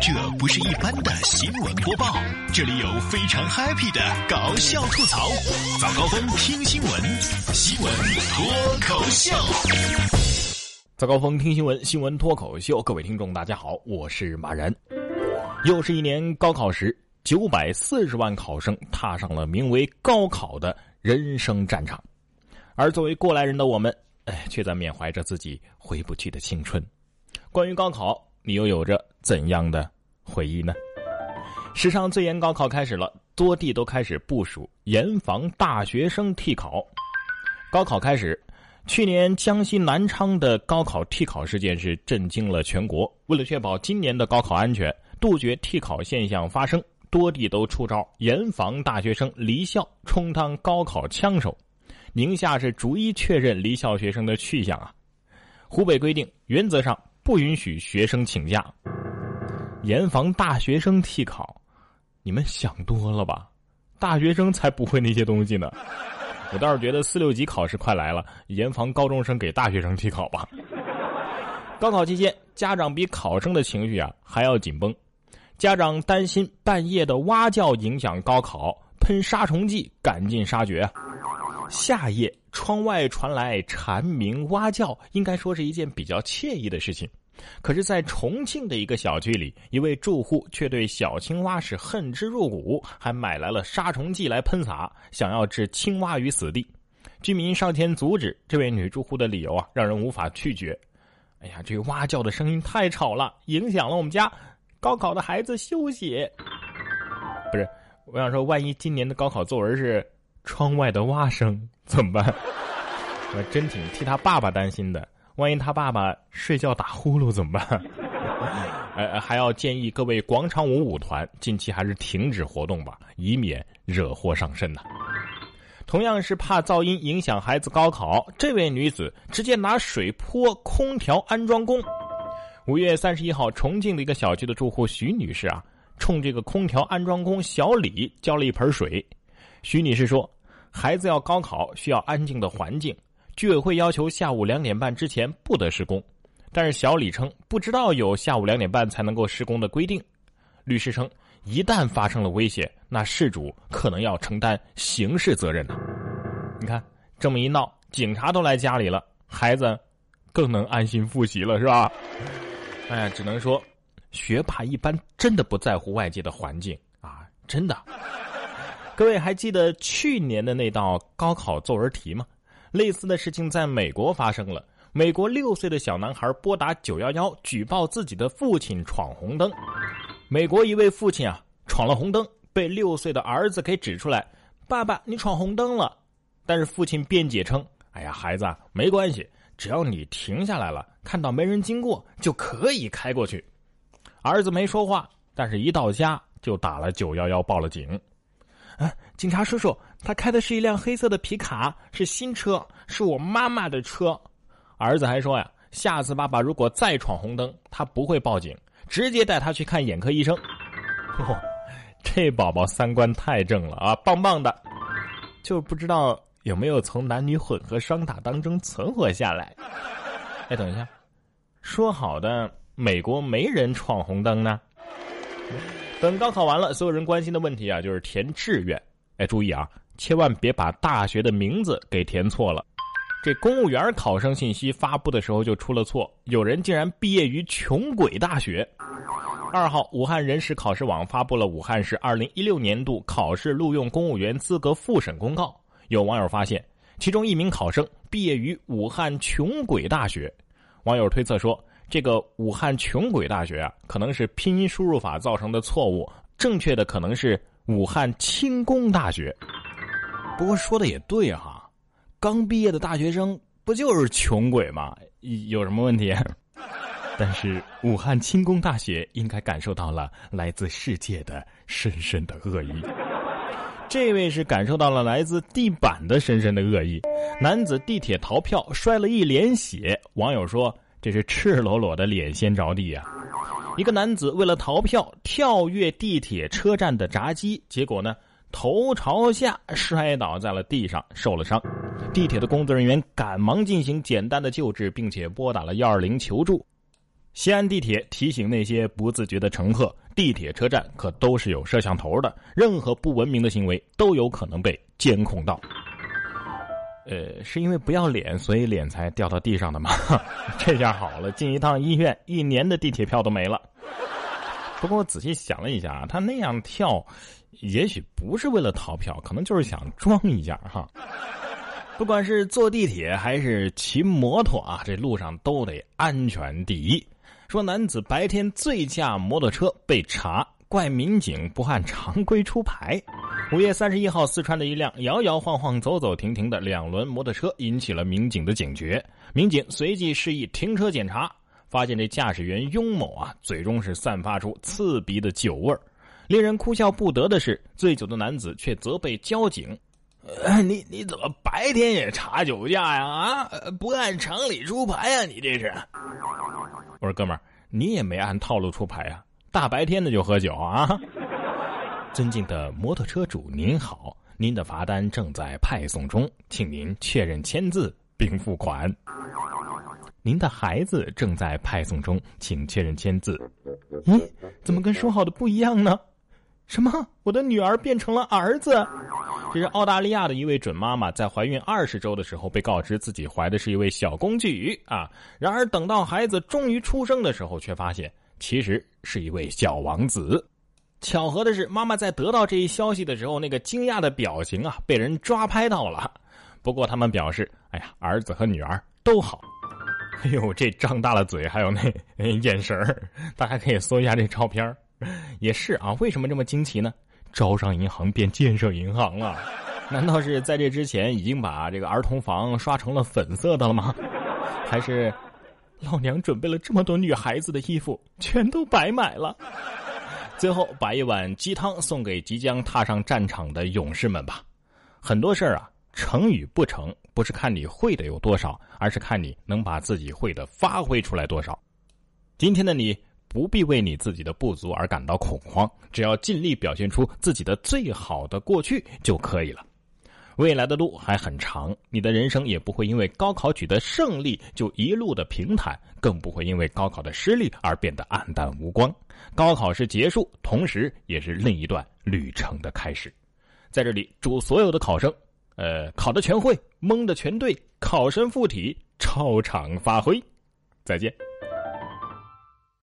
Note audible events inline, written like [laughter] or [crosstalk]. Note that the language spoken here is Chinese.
这不是一般的新闻播报，这里有非常 happy 的搞笑吐槽。早高峰听新闻，新闻脱口秀。早高峰听新闻，新闻脱口秀。各位听众，大家好，我是马然。又是一年高考时，九百四十万考生踏上了名为高考的人生战场，而作为过来人的我们，哎，却在缅怀着自己回不去的青春。关于高考，你又有着怎样的回忆呢？史上最严高考开始了，多地都开始部署严防大学生替考。高考开始，去年江西南昌的高考替考事件是震惊了全国。为了确保今年的高考安全，杜绝替考现象发生，多地都出招严防大学生离校充当高考枪手。宁夏是逐一确认离校学生的去向啊。湖北规定，原则上。不允许学生请假，严防大学生替考。你们想多了吧？大学生才不会那些东西呢。我倒是觉得四六级考试快来了，严防高中生给大学生替考吧。高考期间，家长比考生的情绪啊还要紧绷。家长担心半夜的蛙叫影响高考，喷杀虫剂赶尽杀绝。夏夜。窗外传来蝉鸣蛙叫，应该说是一件比较惬意的事情。可是，在重庆的一个小区里，一位住户却对小青蛙是恨之入骨，还买来了杀虫剂来喷洒，想要置青蛙于死地。居民上前阻止，这位女住户的理由啊，让人无法拒绝。哎呀，这蛙叫的声音太吵了，影响了我们家高考的孩子休息。不是，我想说，万一今年的高考作文是窗外的蛙声。怎么办？[laughs] 我真挺替他爸爸担心的。万一他爸爸睡觉打呼噜怎么办？[laughs] 呃，还要建议各位广场舞舞团近期还是停止活动吧，以免惹祸上身呐。同样是怕噪音影响孩子高考，这位女子直接拿水泼空调安装工。五月三十一号，重庆的一个小区的住户徐女士啊，冲这个空调安装工小李浇了一盆水。徐女士说。孩子要高考，需要安静的环境。居委会要求下午两点半之前不得施工，但是小李称不知道有下午两点半才能够施工的规定。律师称，一旦发生了危险，那事主可能要承担刑事责任呢。你看，这么一闹，警察都来家里了，孩子更能安心复习了，是吧？哎呀，只能说，学霸一般真的不在乎外界的环境啊，真的。各位还记得去年的那道高考作文题吗？类似的事情在美国发生了。美国六岁的小男孩拨打九幺幺举报自己的父亲闯红灯。美国一位父亲啊闯了红灯，被六岁的儿子给指出来：“爸爸，你闯红灯了。”但是父亲辩解称：“哎呀，孩子没关系，只要你停下来了，看到没人经过就可以开过去。”儿子没说话，但是一到家就打了九幺幺报了警。警察叔叔，他开的是一辆黑色的皮卡，是新车，是我妈妈的车。儿子还说呀，下次爸爸如果再闯红灯，他不会报警，直接带他去看眼科医生。嚯，[laughs] 这宝宝三观太正了啊，棒棒的！就不知道有没有从男女混合双打当中存活下来。哎，等一下，说好的美国没人闯红灯呢？等高考完了，所有人关心的问题啊，就是填志愿。哎，注意啊，千万别把大学的名字给填错了。这公务员考生信息发布的时候就出了错，有人竟然毕业于穷鬼大学。二号，武汉人事考试网发布了武汉市二零一六年度考试录用公务员资格复审公告。有网友发现，其中一名考生毕业于武汉穷鬼大学。网友推测说。这个武汉穷鬼大学啊，可能是拼音输入法造成的错误，正确的可能是武汉轻工大学。不过说的也对哈，刚毕业的大学生不就是穷鬼吗？有什么问题？[laughs] 但是武汉轻工大学应该感受到了来自世界的深深的恶意。这位是感受到了来自地板的深深的恶意。男子地铁逃票摔了一脸血，网友说。这是赤裸裸的脸先着地呀！一个男子为了逃票，跳跃地铁车站的闸机，结果呢，头朝下摔倒在了地上，受了伤。地铁的工作人员赶忙进行简单的救治，并且拨打了幺二零求助。西安地铁提醒那些不自觉的乘客：地铁车站可都是有摄像头的，任何不文明的行为都有可能被监控到。呃，是因为不要脸，所以脸才掉到地上的吗？[laughs] 这下好了，进一趟医院，一年的地铁票都没了。不过我仔细想了一下，他那样跳，也许不是为了逃票，可能就是想装一下哈。不管是坐地铁还是骑摩托啊，这路上都得安全第一。说男子白天醉驾摩托车被查，怪民警不按常规出牌。五月三十一号，四川的一辆摇摇晃晃、走走停停的两轮摩托车引起了民警的警觉。民警随即示意停车检查，发现这驾驶员雍某啊，嘴中是散发出刺鼻的酒味。令人哭笑不得的是，醉酒的男子却责备交警：“你你怎么白天也查酒驾呀？啊，不按常理出牌呀？你这是？”我说：“哥们儿，你也没按套路出牌啊！大白天的就喝酒啊！” [laughs] 尊敬的摩托车主您好，您的罚单正在派送中，请您确认签字并付款。您的孩子正在派送中，请确认签字。咦，怎么跟说好的不一样呢？什么？我的女儿变成了儿子？这是澳大利亚的一位准妈妈在怀孕二十周的时候被告知自己怀的是一位小公举啊，然而等到孩子终于出生的时候，却发现其实是一位小王子。巧合的是，妈妈在得到这一消息的时候，那个惊讶的表情啊，被人抓拍到了。不过他们表示：“哎呀，儿子和女儿都好。”哎呦，这张大了嘴，还有那眼神儿，大家可以搜一下这照片也是啊，为什么这么惊奇呢？招商银行变建设银行了？难道是在这之前已经把这个儿童房刷成了粉色的了吗？还是老娘准备了这么多女孩子的衣服，全都白买了？最后，把一碗鸡汤送给即将踏上战场的勇士们吧。很多事儿啊，成与不成，不是看你会的有多少，而是看你能把自己会的发挥出来多少。今天的你不必为你自己的不足而感到恐慌，只要尽力表现出自己的最好的过去就可以了。未来的路还很长，你的人生也不会因为高考取得胜利就一路的平坦，更不会因为高考的失利而变得黯淡无光。高考是结束，同时也是另一段旅程的开始。在这里，祝所有的考生，呃，考的全会，蒙的全对，考神附体，超常发挥。再见。